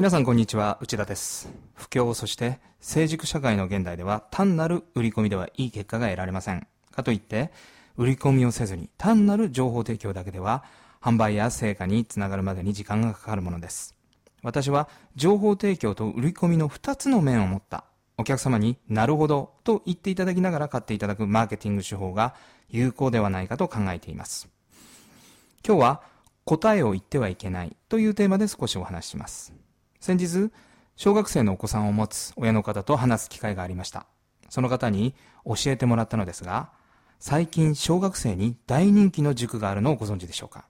皆さんこんにちは、内田です。不況、そして成熟社会の現代では単なる売り込みではいい結果が得られません。かといって、売り込みをせずに単なる情報提供だけでは販売や成果につながるまでに時間がかかるものです。私は情報提供と売り込みの2つの面を持ったお客様になるほどと言っていただきながら買っていただくマーケティング手法が有効ではないかと考えています。今日は答えを言ってはいけないというテーマで少しお話しします。先日、小学生のお子さんを持つ親の方と話す機会がありました。その方に教えてもらったのですが、最近小学生に大人気の塾があるのをご存知でしょうか？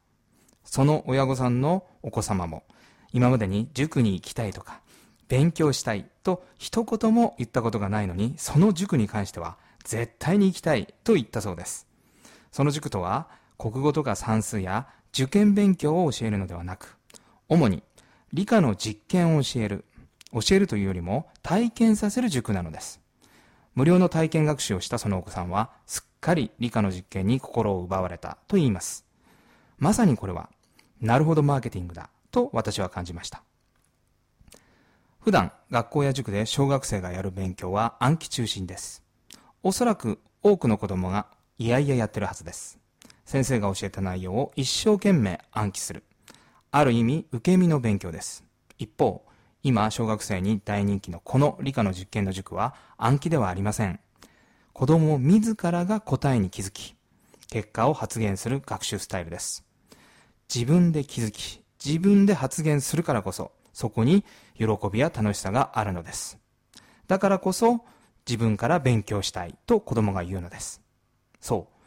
その親御さんのお子様も、今までに塾に行きたいとか、勉強したいと一言も言ったことがないのに、その塾に関しては絶対に行きたいと言ったそうです。その塾とは、国語とか算数や受験勉強を教えるのではなく、主に理科の実験を教える、教えるというよりも体験させる塾なのです。無料の体験学習をしたそのお子さんは、すっかり理科の実験に心を奪われたと言います。まさにこれは、なるほどマーケティングだと私は感じました。普段、学校や塾で小学生がやる勉強は暗記中心です。おそらく多くの子供がいやいややってるはずです。先生が教えた内容を一生懸命暗記する。ある意味、受け身の勉強です。一方、今、小学生に大人気のこの理科の実験の塾は暗記ではありません。子供自らが答えに気づき、結果を発言する学習スタイルです。自分で気づき、自分で発言するからこそ、そこに喜びや楽しさがあるのです。だからこそ、自分から勉強したいと子供が言うのです。そう。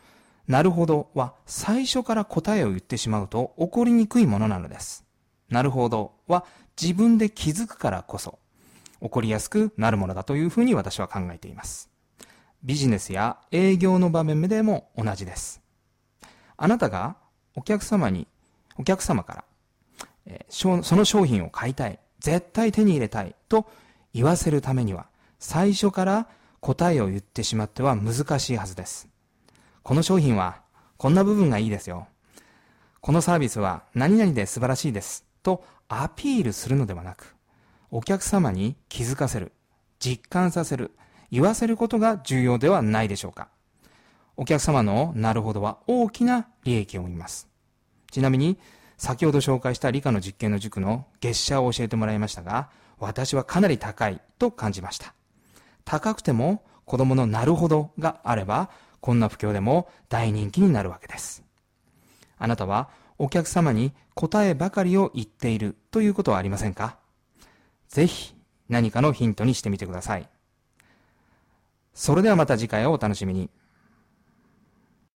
なるほどは最初から答えを言ってしまうと起こりにくいものなのです。なるほどは自分で気づくからこそ起こりやすくなるものだというふうに私は考えています。ビジネスや営業の場面でも同じです。あなたがお客様に、お客様から、えーその商品を買いたい、絶対手に入れたいと言わせるためには最初から答えを言ってしまっては難しいはずです。この商品はこんな部分がいいですよ。このサービスは何々で素晴らしいです。とアピールするのではなく、お客様に気づかせる、実感させる、言わせることが重要ではないでしょうか。お客様のなるほどは大きな利益を生みます。ちなみに、先ほど紹介した理科の実験の塾の月謝を教えてもらいましたが、私はかなり高いと感じました。高くても子供のなるほどがあれば、こんな不況でも大人気になるわけです。あなたはお客様に答えばかりを言っているということはありませんか？ぜひ何かのヒントにしてみてください。それではまた次回をお楽しみに。